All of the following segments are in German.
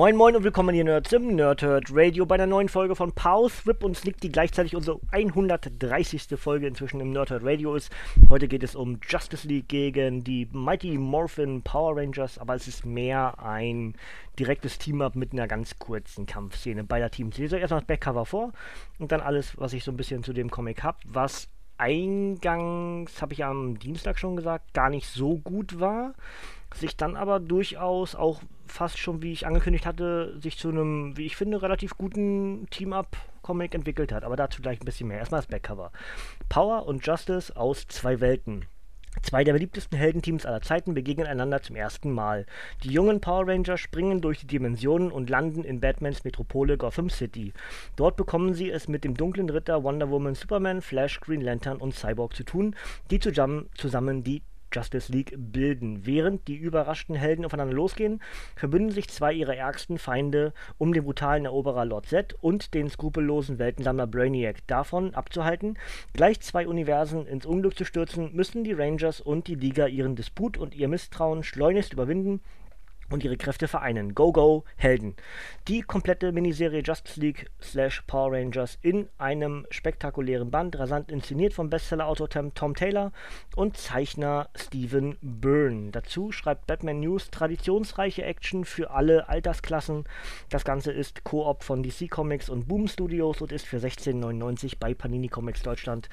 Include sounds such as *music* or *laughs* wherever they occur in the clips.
Moin Moin und willkommen hier Nerds im Nerdhurt Radio bei einer neuen Folge von Pause, Rip und Sneak, die gleichzeitig unsere 130. Folge inzwischen im Nerdhurt Radio ist. Heute geht es um Justice League gegen die Mighty Morphin Power Rangers, aber es ist mehr ein direktes Team-Up mit einer ganz kurzen Kampfszene beider Teams. Ich lese euch erstmal das Backcover vor und dann alles, was ich so ein bisschen zu dem Comic habe, was eingangs, habe ich am Dienstag schon gesagt, gar nicht so gut war sich dann aber durchaus auch fast schon, wie ich angekündigt hatte, sich zu einem, wie ich finde, relativ guten Team-Up-Comic entwickelt hat. Aber dazu gleich ein bisschen mehr. Erstmal das Backcover. Power und Justice aus zwei Welten. Zwei der beliebtesten Heldenteams aller Zeiten begegnen einander zum ersten Mal. Die jungen Power Rangers springen durch die Dimensionen und landen in Batmans Metropole Gotham City. Dort bekommen sie es mit dem dunklen Ritter Wonder Woman, Superman, Flash, Green Lantern und Cyborg zu tun, die zusammen, zusammen die Justice League bilden. Während die überraschten Helden aufeinander losgehen, verbünden sich zwei ihrer ärgsten Feinde, um den brutalen Eroberer Lord Z und den skrupellosen Weltensammler Brainiac davon abzuhalten, gleich zwei Universen ins Unglück zu stürzen, müssen die Rangers und die Liga ihren Disput und ihr Misstrauen schleunigst überwinden und ihre Kräfte vereinen. Go, go, Helden. Die komplette Miniserie Justice League slash Power Rangers in einem spektakulären Band, rasant inszeniert vom Bestsellerautor Tom Taylor und Zeichner Stephen Byrne. Dazu schreibt Batman News traditionsreiche Action für alle Altersklassen. Das Ganze ist Koop von DC Comics und Boom Studios und ist für 16,99 bei Panini Comics Deutschland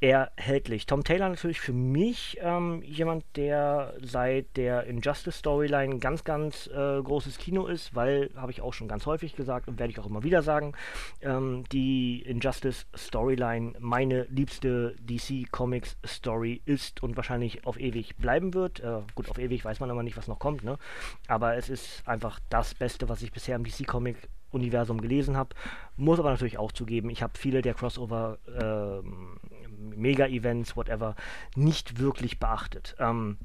erhältlich. Tom Taylor natürlich für mich ähm, jemand, der seit der Injustice Storyline ganz, ganz äh, großes Kino ist, weil, habe ich auch schon ganz häufig gesagt und werde ich auch immer wieder sagen, ähm, die Injustice Storyline meine liebste DC Comics Story ist und wahrscheinlich auf ewig bleiben wird. Äh, gut, auf ewig weiß man aber nicht, was noch kommt, ne? Aber es ist einfach das Beste, was ich bisher im DC Comic Universum gelesen habe. Muss aber natürlich auch zugeben, ich habe viele der Crossover ähm, Mega-Events, whatever, nicht wirklich beachtet. Ähm,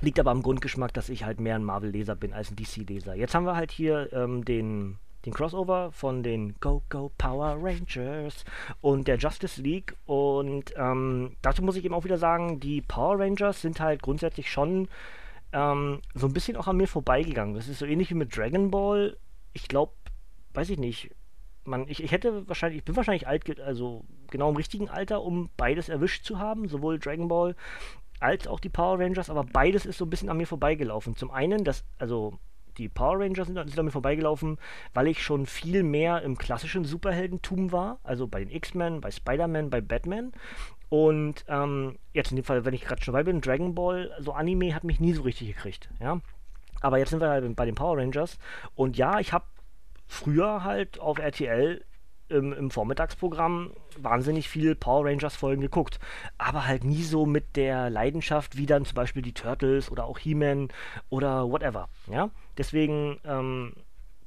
liegt aber am Grundgeschmack, dass ich halt mehr ein Marvel-Leser bin als ein DC-Leser. Jetzt haben wir halt hier ähm, den, den Crossover von den Go Go Power Rangers und der Justice League. Und ähm, dazu muss ich eben auch wieder sagen, die Power Rangers sind halt grundsätzlich schon ähm, so ein bisschen auch an mir vorbeigegangen. Das ist so ähnlich wie mit Dragon Ball. Ich glaube, weiß ich nicht, man, ich, ich hätte wahrscheinlich, ich bin wahrscheinlich alt, also genau im richtigen Alter, um beides erwischt zu haben, sowohl Dragon Ball als auch die Power Rangers, aber beides ist so ein bisschen an mir vorbeigelaufen. Zum einen, das, also die Power Rangers sind, sind an mir vorbeigelaufen, weil ich schon viel mehr im klassischen Superheldentum war, also bei den X-Men, bei Spider-Man, bei Batman. Und ähm, jetzt in dem Fall, wenn ich gerade schon bei bin, Dragon Ball, so Anime hat mich nie so richtig gekriegt, ja. Aber jetzt sind wir halt bei den Power Rangers. Und ja, ich habe früher halt auf RTL im, im, Vormittagsprogramm wahnsinnig viel Power Rangers Folgen geguckt, aber halt nie so mit der Leidenschaft wie dann zum Beispiel die Turtles oder auch He-Man oder whatever. Ja, deswegen ähm,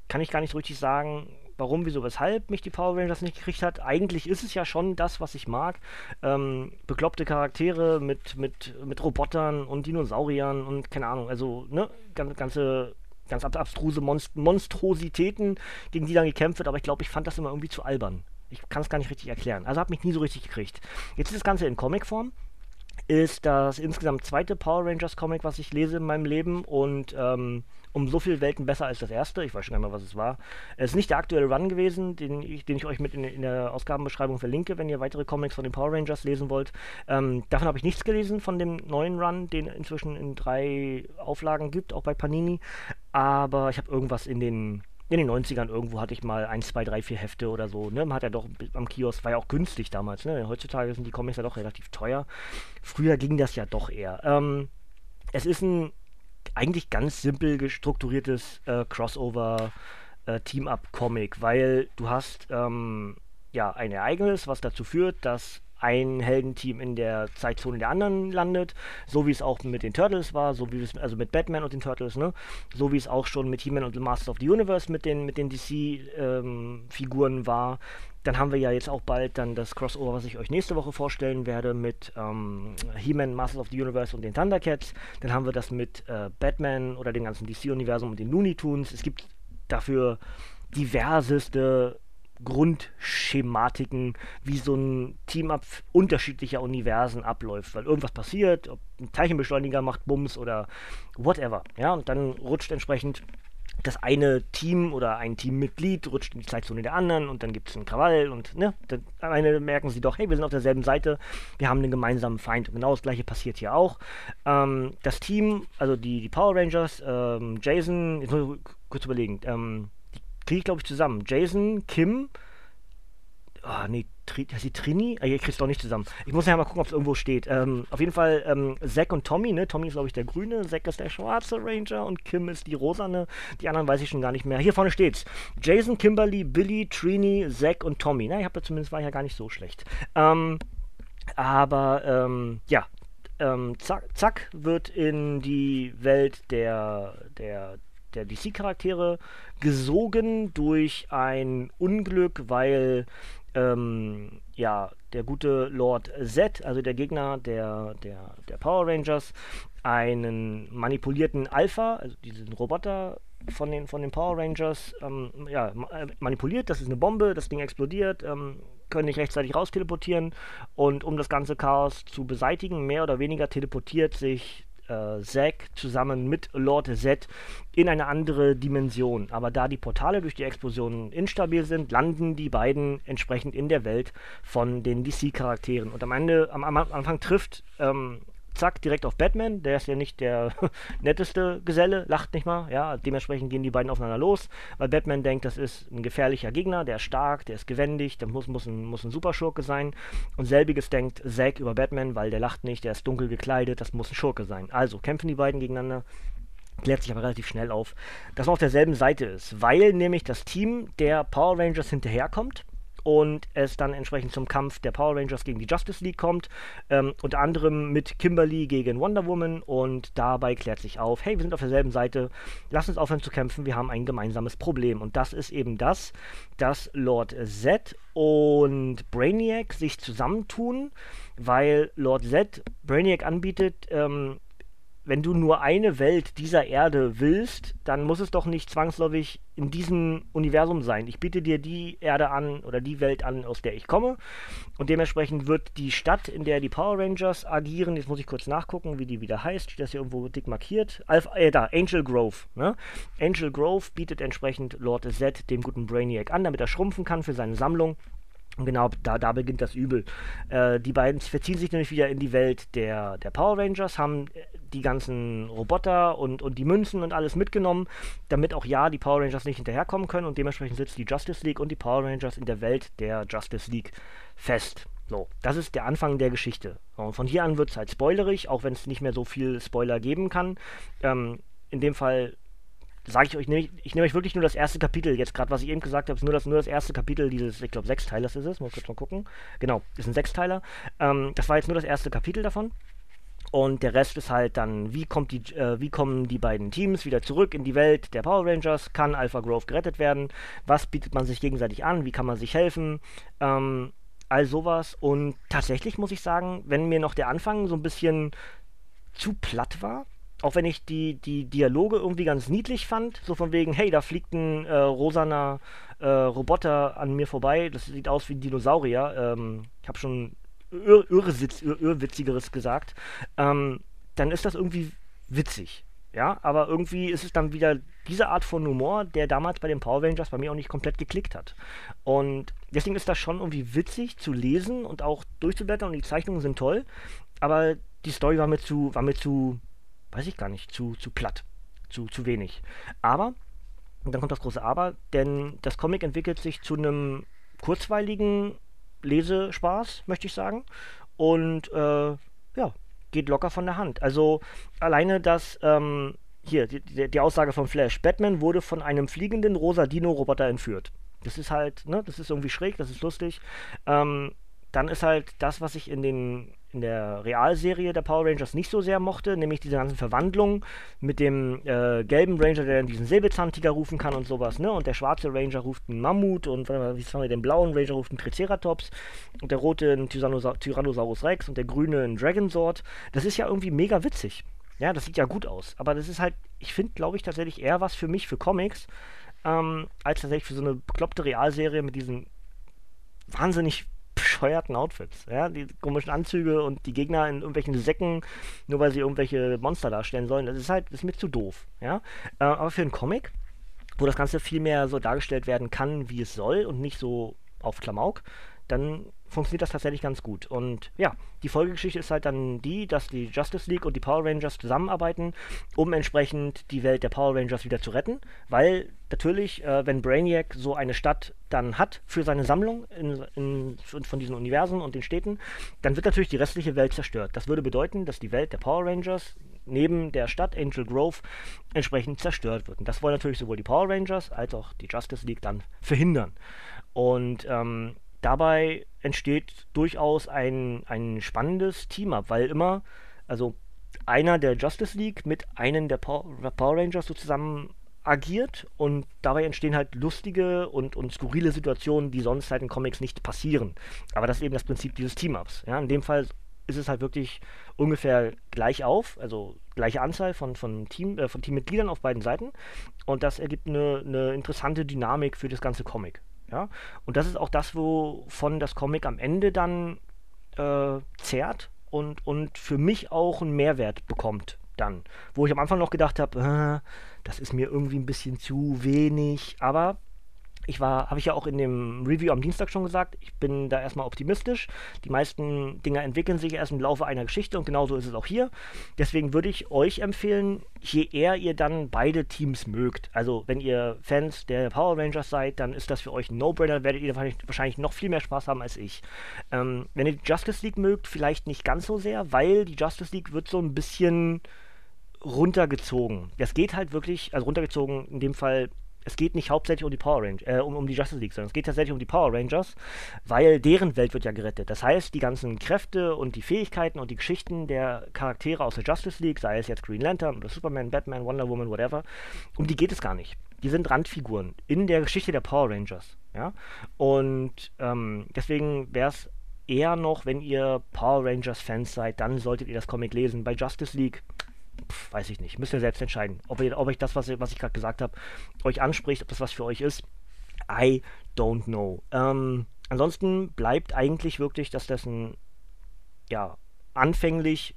kann ich gar nicht so richtig sagen, warum, wieso, weshalb mich die Power Rangers nicht gekriegt hat. Eigentlich ist es ja schon das, was ich mag. Ähm, bekloppte Charaktere mit, mit, mit Robotern und Dinosauriern und keine Ahnung, also ne, ganze ganz abstruse Monst Monstrositäten, gegen die dann gekämpft wird, aber ich glaube, ich fand das immer irgendwie zu albern. Ich kann es gar nicht richtig erklären. Also hat mich nie so richtig gekriegt. Jetzt ist das Ganze in Comicform. Ist das insgesamt zweite Power Rangers Comic, was ich lese in meinem Leben und ähm, um so viele Welten besser als das erste. Ich weiß schon mehr, was es war. Es ist nicht der aktuelle Run gewesen, den ich, den ich euch mit in, in der Ausgabenbeschreibung verlinke, wenn ihr weitere Comics von den Power Rangers lesen wollt. Ähm, davon habe ich nichts gelesen, von dem neuen Run, den inzwischen in drei Auflagen gibt, auch bei Panini. Aber ich habe irgendwas in den in den 90ern irgendwo hatte ich mal 1, 2, 3, 4 Hefte oder so. Ne? Man hat ja doch am Kiosk, war ja auch günstig damals. Ne? Heutzutage sind die Comics ja doch relativ teuer. Früher ging das ja doch eher. Ähm, es ist ein eigentlich ganz simpel gestrukturiertes äh, Crossover äh, Team-Up-Comic, weil du hast ähm, ja ein Ereignis, was dazu führt, dass ein Heldenteam in der Zeitzone der anderen landet, so wie es auch mit den Turtles war, so wie es also mit Batman und den Turtles, ne, so wie es auch schon mit He-Man und The Masters of the Universe mit den mit den DC-Figuren ähm, war. Dann haben wir ja jetzt auch bald dann das Crossover, was ich euch nächste Woche vorstellen werde mit ähm, He-Man, Masters of the Universe und den Thundercats. Dann haben wir das mit äh, Batman oder dem ganzen DC-Universum und den Looney Tunes. Es gibt dafür diverseste Grundschematiken, wie so ein Team-Up unterschiedlicher Universen abläuft, weil irgendwas passiert, ob ein Teilchenbeschleuniger macht Bums oder whatever. Ja, und dann rutscht entsprechend das eine Team oder ein Teammitglied rutscht in die Zeitzone der anderen und dann gibt es einen Krawall und ne, dann am merken sie doch, hey, wir sind auf derselben Seite, wir haben einen gemeinsamen Feind. Und genau das gleiche passiert hier auch. Ähm, das Team, also die, die Power Rangers, ähm, Jason, jetzt muss ich kurz überlegen, ähm, kriege ich glaube ich zusammen. Jason, Kim, oh, nee, Tri heißt die Trini? Ah, ich krieg's doch nicht zusammen. Ich muss ja mal gucken, ob es irgendwo steht. Ähm, auf jeden Fall ähm, Zack und Tommy, ne? Tommy ist, glaube ich, der grüne, Zack ist der schwarze Ranger und Kim ist die rosane. Die anderen weiß ich schon gar nicht mehr. Hier vorne steht's. Jason, Kimberly, Billy, Trini, Zack und Tommy. Na, ich habe zumindest war ja gar nicht so schlecht. Ähm, aber, ähm, ja. Ähm, zack, zack wird in die Welt der, der, der DC-Charaktere gesogen durch ein Unglück, weil ähm, ja, der gute Lord Z, also der Gegner der, der, der Power Rangers, einen manipulierten Alpha, also diesen Roboter von den, von den Power Rangers, ähm, ja, äh, manipuliert. Das ist eine Bombe, das Ding explodiert, ähm, können nicht rechtzeitig rausteleportieren. Und um das ganze Chaos zu beseitigen, mehr oder weniger teleportiert sich äh, Zack zusammen mit Lord Z in eine andere Dimension. Aber da die Portale durch die Explosionen instabil sind, landen die beiden entsprechend in der Welt von den DC-Charakteren. Und am Ende, am, am Anfang trifft ähm, zack, direkt auf Batman. Der ist ja nicht der *laughs* netteste Geselle, lacht nicht mal. Ja, dementsprechend gehen die beiden aufeinander los, weil Batman denkt, das ist ein gefährlicher Gegner, der ist stark, der ist gewendig, der muss, muss, ein, muss ein Superschurke sein. Und selbiges denkt Zack über Batman, weil der lacht nicht, der ist dunkel gekleidet, das muss ein Schurke sein. Also kämpfen die beiden gegeneinander. Klärt sich aber relativ schnell auf, dass man auf derselben Seite ist, weil nämlich das Team der Power Rangers hinterherkommt und es dann entsprechend zum Kampf der Power Rangers gegen die Justice League kommt. Ähm, unter anderem mit Kimberly gegen Wonder Woman und dabei klärt sich auf, hey, wir sind auf derselben Seite, lass uns aufhören zu kämpfen, wir haben ein gemeinsames Problem. Und das ist eben das, dass Lord Z und Brainiac sich zusammentun, weil Lord Z Brainiac anbietet, ähm, wenn du nur eine Welt dieser Erde willst, dann muss es doch nicht zwangsläufig in diesem Universum sein. Ich biete dir die Erde an oder die Welt an, aus der ich komme. Und dementsprechend wird die Stadt, in der die Power Rangers agieren, jetzt muss ich kurz nachgucken, wie die wieder heißt, steht das hier irgendwo dick markiert. Alpha, äh, da, Angel Grove. Ne? Angel Grove bietet entsprechend Lord Z dem guten Brainiac an, damit er schrumpfen kann für seine Sammlung. Und genau, da, da beginnt das Übel. Äh, die beiden verziehen sich nämlich wieder in die Welt der, der Power Rangers, haben äh, die ganzen Roboter und, und die Münzen und alles mitgenommen, damit auch ja die Power Rangers nicht hinterherkommen können und dementsprechend sitzt die Justice League und die Power Rangers in der Welt der Justice League fest. So, das ist der Anfang der Geschichte. Und von hier an wird es halt spoilerig, auch wenn es nicht mehr so viel Spoiler geben kann. Ähm, in dem Fall sage ich euch, nehm ich, ich nehme euch wirklich nur das erste Kapitel. Jetzt gerade, was ich eben gesagt habe, ist nur das, nur das erste Kapitel dieses, ich glaube, Sechsteilers ist es. Muss kurz mal gucken. Genau, ist ein Sechsteiler. Ähm, das war jetzt nur das erste Kapitel davon. Und der Rest ist halt dann, wie, kommt die, äh, wie kommen die beiden Teams wieder zurück in die Welt der Power Rangers? Kann Alpha Grove gerettet werden? Was bietet man sich gegenseitig an? Wie kann man sich helfen? Ähm, all sowas. Und tatsächlich muss ich sagen, wenn mir noch der Anfang so ein bisschen zu platt war, auch wenn ich die, die Dialoge irgendwie ganz niedlich fand, so von wegen, hey, da fliegt ein äh, rosaner äh, Roboter an mir vorbei, das sieht aus wie ein Dinosaurier. Ähm, ich habe schon ir Irrsitz, ir Irrwitzigeres gesagt. Ähm, dann ist das irgendwie witzig. Ja, aber irgendwie ist es dann wieder diese Art von Humor, der damals bei den Power Rangers bei mir auch nicht komplett geklickt hat. Und deswegen ist das schon irgendwie witzig zu lesen und auch durchzublättern und die Zeichnungen sind toll, aber die Story war mir zu, war mir zu weiß ich gar nicht, zu, zu platt, zu, zu wenig. Aber, und dann kommt das große Aber, denn das Comic entwickelt sich zu einem kurzweiligen Lesespaß, möchte ich sagen. Und äh, ja, geht locker von der Hand. Also alleine das, ähm, hier, die, die, Aussage von Flash, Batman wurde von einem fliegenden rosa Dino-Roboter entführt. Das ist halt, ne, das ist irgendwie schräg, das ist lustig. Ähm, dann ist halt das, was ich in den in der Realserie der Power Rangers nicht so sehr mochte, nämlich diese ganzen Verwandlungen mit dem äh, gelben Ranger, der dann diesen Säbelzahntiger rufen kann und sowas, ne? Und der schwarze Ranger ruft einen Mammut und wie sagen wir, den blauen Ranger ruft einen Triceratops und der rote einen Tyrannosa Tyrannosaurus Rex und der grüne einen Dragonsword. Das ist ja irgendwie mega witzig. Ja, das sieht ja gut aus. Aber das ist halt, ich finde, glaube ich, tatsächlich eher was für mich, für Comics, ähm, als tatsächlich für so eine bekloppte Realserie mit diesen wahnsinnig bescheuerten Outfits. Ja, die komischen Anzüge und die Gegner in irgendwelchen Säcken, nur weil sie irgendwelche Monster darstellen sollen. Das ist halt, das ist mir zu doof. Ja, äh, aber für einen Comic, wo das Ganze viel mehr so dargestellt werden kann, wie es soll und nicht so auf Klamauk, dann funktioniert das tatsächlich ganz gut. Und ja, die Folgegeschichte ist halt dann die, dass die Justice League und die Power Rangers zusammenarbeiten, um entsprechend die Welt der Power Rangers wieder zu retten. Weil natürlich, äh, wenn Brainiac so eine Stadt dann hat für seine Sammlung in, in, von diesen Universen und den Städten, dann wird natürlich die restliche Welt zerstört. Das würde bedeuten, dass die Welt der Power Rangers neben der Stadt Angel Grove entsprechend zerstört wird. Und das wollen natürlich sowohl die Power Rangers als auch die Justice League dann verhindern. Und ähm, dabei entsteht durchaus ein, ein spannendes Team-Up, weil immer, also einer der Justice League mit einem der Power, Rangers so zusammen agiert und dabei entstehen halt lustige und, und skurrile Situationen, die sonst halt in Comics nicht passieren. Aber das ist eben das Prinzip dieses Team-Ups. Ja? In dem Fall ist es halt wirklich ungefähr gleich auf, also gleiche Anzahl von, von, Team, äh, von Teammitgliedern auf beiden Seiten und das ergibt eine, eine interessante Dynamik für das ganze Comic. Ja? Und das ist auch das, wovon das Comic am Ende dann äh, zehrt und, und für mich auch einen Mehrwert bekommt dann. Wo ich am Anfang noch gedacht habe, äh, das ist mir irgendwie ein bisschen zu wenig, aber ich war, habe ich ja auch in dem Review am Dienstag schon gesagt, ich bin da erstmal optimistisch. Die meisten Dinge entwickeln sich erst im Laufe einer Geschichte und genauso ist es auch hier. Deswegen würde ich euch empfehlen, je eher ihr dann beide Teams mögt, also wenn ihr Fans der Power Rangers seid, dann ist das für euch ein No-Brainer, werdet ihr wahrscheinlich noch viel mehr Spaß haben als ich. Ähm, wenn ihr die Justice League mögt, vielleicht nicht ganz so sehr, weil die Justice League wird so ein bisschen runtergezogen. Das geht halt wirklich, also runtergezogen in dem Fall es geht nicht hauptsächlich um die Power Rangers, äh, um, um die Justice League, sondern es geht tatsächlich um die Power Rangers, weil deren Welt wird ja gerettet. Das heißt, die ganzen Kräfte und die Fähigkeiten und die Geschichten der Charaktere aus der Justice League, sei es jetzt Green Lantern oder Superman, Batman, Wonder Woman, whatever, um die geht es gar nicht. Die sind Randfiguren in der Geschichte der Power Rangers. Ja? Und ähm, deswegen wäre es eher noch, wenn ihr Power Rangers Fans seid, dann solltet ihr das Comic lesen. Bei Justice League Pff, weiß ich nicht. Müsst ihr selbst entscheiden. Ob, ihr, ob euch das, was, was ich gerade gesagt habe, euch anspricht, ob das was für euch ist. I don't know. Ähm, ansonsten bleibt eigentlich wirklich, dass das ein, ja, anfänglich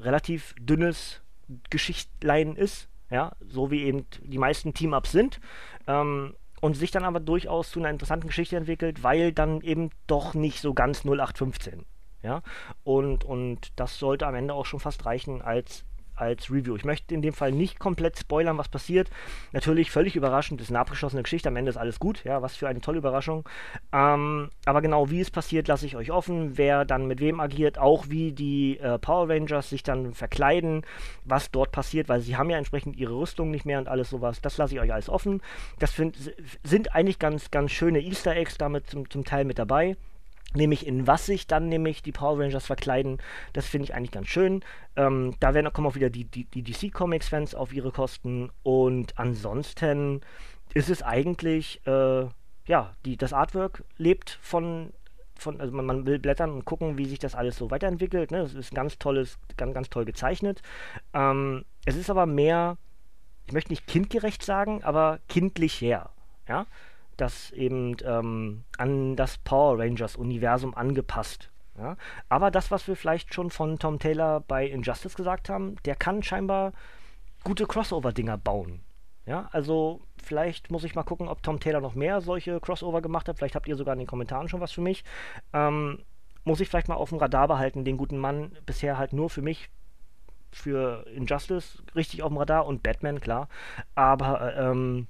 relativ dünnes Geschichtlein ist. Ja, so wie eben die meisten Team-Ups sind. Ähm, und sich dann aber durchaus zu einer interessanten Geschichte entwickelt, weil dann eben doch nicht so ganz 0815. Ja, und, und das sollte am Ende auch schon fast reichen als als Review. Ich möchte in dem Fall nicht komplett spoilern, was passiert. Natürlich völlig überraschend, ist eine abgeschlossene Geschichte, am Ende ist alles gut, ja, was für eine tolle Überraschung. Ähm, aber genau wie es passiert, lasse ich euch offen, wer dann mit wem agiert, auch wie die äh, Power Rangers sich dann verkleiden, was dort passiert, weil sie haben ja entsprechend ihre Rüstung nicht mehr und alles sowas. Das lasse ich euch alles offen. Das find, sind eigentlich ganz, ganz schöne Easter Eggs damit zum, zum Teil mit dabei nämlich in was sich dann nämlich die Power Rangers verkleiden. Das finde ich eigentlich ganz schön. Ähm, da werden, kommen auch wieder die, die, die DC Comics-Fans auf ihre Kosten. Und ansonsten ist es eigentlich, äh, ja, die, das Artwork lebt von, von also man, man, will blättern und gucken, wie sich das alles so weiterentwickelt. Ne? Das ist ganz tolles, ganz, ganz toll gezeichnet. Ähm, es ist aber mehr, ich möchte nicht kindgerecht sagen, aber kindlich her. Ja, das eben ähm, an das Power Rangers-Universum angepasst. Ja? Aber das, was wir vielleicht schon von Tom Taylor bei Injustice gesagt haben, der kann scheinbar gute Crossover-Dinger bauen. Ja, also vielleicht muss ich mal gucken, ob Tom Taylor noch mehr solche Crossover gemacht hat. Vielleicht habt ihr sogar in den Kommentaren schon was für mich. Ähm, muss ich vielleicht mal auf dem Radar behalten, den guten Mann bisher halt nur für mich, für Injustice richtig auf dem Radar und Batman, klar. Aber ähm,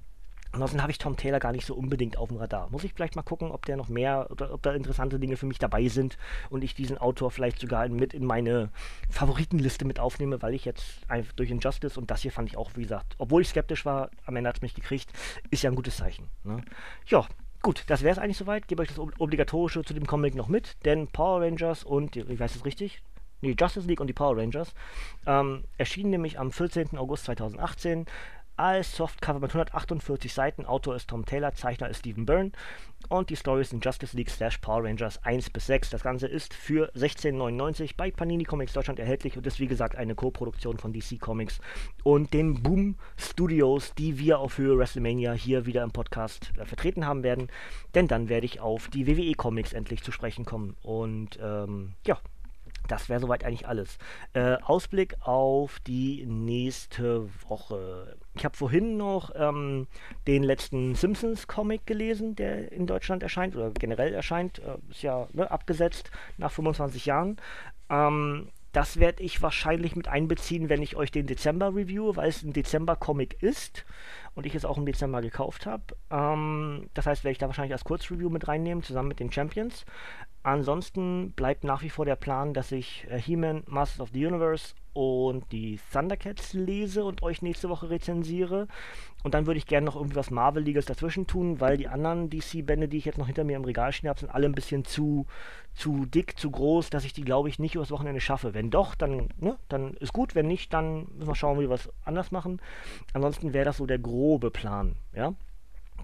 Ansonsten habe ich Tom Taylor gar nicht so unbedingt auf dem Radar. Muss ich vielleicht mal gucken, ob der noch mehr oder ob da interessante Dinge für mich dabei sind und ich diesen Autor vielleicht sogar mit in meine Favoritenliste mit aufnehme, weil ich jetzt einfach durch Injustice und das hier fand ich auch, wie gesagt, obwohl ich skeptisch war, am Ende hat es mich gekriegt, ist ja ein gutes Zeichen. Ne? Ja, gut, das wäre es eigentlich soweit. Gebe euch das Obligatorische zu dem Comic noch mit, denn Power Rangers und, ich weiß es richtig, nee, Justice League und die Power Rangers ähm, erschienen nämlich am 14. August 2018 als Softcover mit 148 Seiten. Autor ist Tom Taylor, Zeichner ist Stephen Byrne und die Stories sind Justice League slash Power Rangers 1 bis 6. Das Ganze ist für 16,99 bei Panini Comics Deutschland erhältlich und ist wie gesagt eine Co-Produktion von DC Comics und den Boom Studios, die wir auf Höhe WrestleMania hier wieder im Podcast äh, vertreten haben werden. Denn dann werde ich auf die WWE Comics endlich zu sprechen kommen und ähm, ja, das wäre soweit eigentlich alles. Äh, Ausblick auf die nächste Woche. Ich habe vorhin noch ähm, den letzten Simpsons-Comic gelesen, der in Deutschland erscheint oder generell erscheint. Äh, ist ja ne, abgesetzt nach 25 Jahren. Ähm, das werde ich wahrscheinlich mit einbeziehen, wenn ich euch den Dezember review, weil es ein Dezember-Comic ist und ich es auch im Dezember gekauft habe. Ähm, das heißt, werde ich da wahrscheinlich als Kurzreview mit reinnehmen, zusammen mit den Champions. Ansonsten bleibt nach wie vor der Plan, dass ich äh, He-Man, Masters of the Universe und die Thundercats lese und euch nächste Woche rezensiere. Und dann würde ich gerne noch irgendwie was Marvel-Liges dazwischen tun, weil die anderen DC-Bände, die ich jetzt noch hinter mir im Regal stehen habe, sind alle ein bisschen zu, zu dick, zu groß, dass ich die, glaube ich, nicht übers Wochenende schaffe. Wenn doch, dann, ne, dann ist gut. Wenn nicht, dann müssen wir schauen, wie wir was anders machen. Ansonsten wäre das so der grobe Plan, ja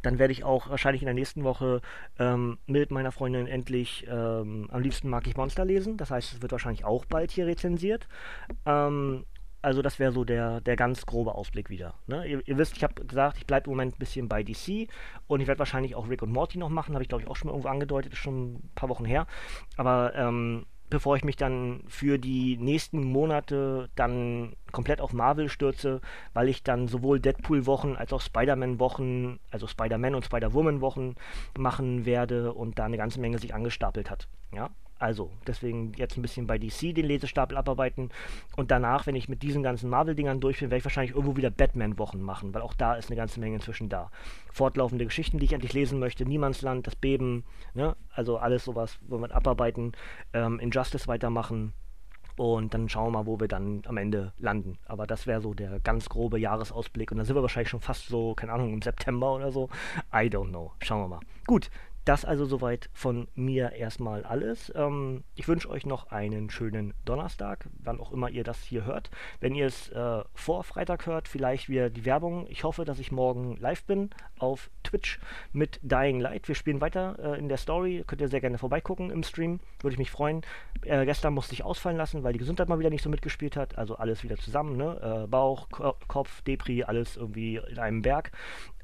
dann werde ich auch wahrscheinlich in der nächsten Woche ähm, mit meiner Freundin endlich ähm, am liebsten mag ich Monster lesen. Das heißt, es wird wahrscheinlich auch bald hier rezensiert. Ähm, also das wäre so der, der ganz grobe Ausblick wieder. Ne? Ihr, ihr, wisst, ich habe gesagt, ich bleibe im Moment ein bisschen bei DC und ich werde wahrscheinlich auch Rick und Morty noch machen. Habe ich glaube ich auch schon mal irgendwo angedeutet, ist schon ein paar Wochen her. Aber ähm, bevor ich mich dann für die nächsten Monate dann komplett auf Marvel stürze, weil ich dann sowohl Deadpool-Wochen als auch Spider-Man-Wochen, also Spider-Man und Spider-Woman-Wochen machen werde und da eine ganze Menge sich angestapelt hat. Ja, also, deswegen jetzt ein bisschen bei DC den Lesestapel abarbeiten. Und danach, wenn ich mit diesen ganzen Marvel-Dingern durch bin, werde ich wahrscheinlich irgendwo wieder Batman-Wochen machen, weil auch da ist eine ganze Menge inzwischen da. Fortlaufende Geschichten, die ich endlich lesen möchte. Niemandsland, das Beben, ne? also alles sowas, wo wir abarbeiten. Ähm, Injustice weitermachen. Und dann schauen wir mal, wo wir dann am Ende landen. Aber das wäre so der ganz grobe Jahresausblick. Und dann sind wir wahrscheinlich schon fast so, keine Ahnung, im September oder so. I don't know. Schauen wir mal. Gut, das also soweit von mir erstmal alles. Ähm, ich wünsche euch noch einen schönen Donnerstag, wann auch immer ihr das hier hört. Wenn ihr es äh, vor Freitag hört, vielleicht wieder die Werbung. Ich hoffe, dass ich morgen live bin auf Twitch mit Dying Light. Wir spielen weiter äh, in der Story. Könnt ihr sehr gerne vorbeigucken im Stream. Würde ich mich freuen. Äh, gestern musste ich ausfallen lassen, weil die Gesundheit mal wieder nicht so mitgespielt hat. Also alles wieder zusammen. Ne? Äh, Bauch, Ko Kopf, Depri, alles irgendwie in einem Berg.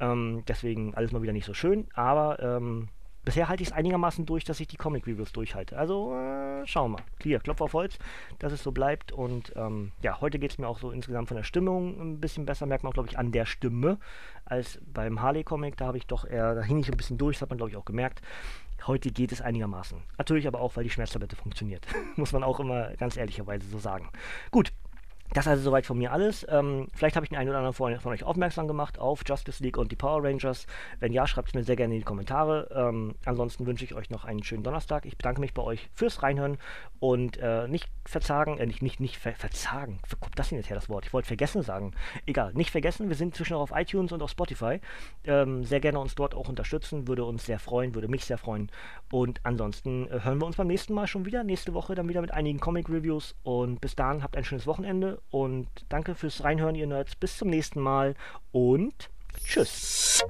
Ähm, deswegen alles mal wieder nicht so schön. Aber ähm, bisher halte ich es einigermaßen durch, dass ich die Comic-Reviews durchhalte. Also äh, schauen wir mal. Hier, Klopf auf Holz, dass es so bleibt. Und ähm, ja, heute geht es mir auch so insgesamt von der Stimmung ein bisschen besser. Merkt man, glaube ich, an der Stimme als beim Harley-Comic. Da habe ich doch eher, da hing ich ein bisschen durch, das hat man, glaube ich, auch gemerkt. Heute geht es einigermaßen. Natürlich aber auch, weil die Schmerztablette funktioniert. *laughs* Muss man auch immer ganz ehrlicherweise so sagen. Gut, das also soweit von mir alles. Ähm, vielleicht habe ich den einen oder anderen von, von, euch aufmerksam gemacht auf Justice League und die Power Rangers. Wenn ja, schreibt es mir sehr gerne in die Kommentare. Ähm, ansonsten wünsche ich euch noch einen schönen Donnerstag. Ich bedanke mich bei euch fürs Reinhören und äh, nicht verzagen, äh, nicht, nicht, nicht ver verzagen. Wo kommt das denn jetzt her, das Wort? Ich wollte vergessen sagen. Egal, nicht vergessen, wir sind inzwischen auch auf iTunes und auf Spotify. Ähm, sehr gerne uns dort auch unterstützen, würde uns sehr freuen, würde mich sehr freuen. Und ansonsten äh, hören wir uns beim nächsten Mal schon wieder. Nächste Woche dann wieder mit einigen Comic-Reviews. Und bis dahin habt ein schönes Wochenende und danke fürs Reinhören, ihr Nerds. Bis zum nächsten Mal und tschüss.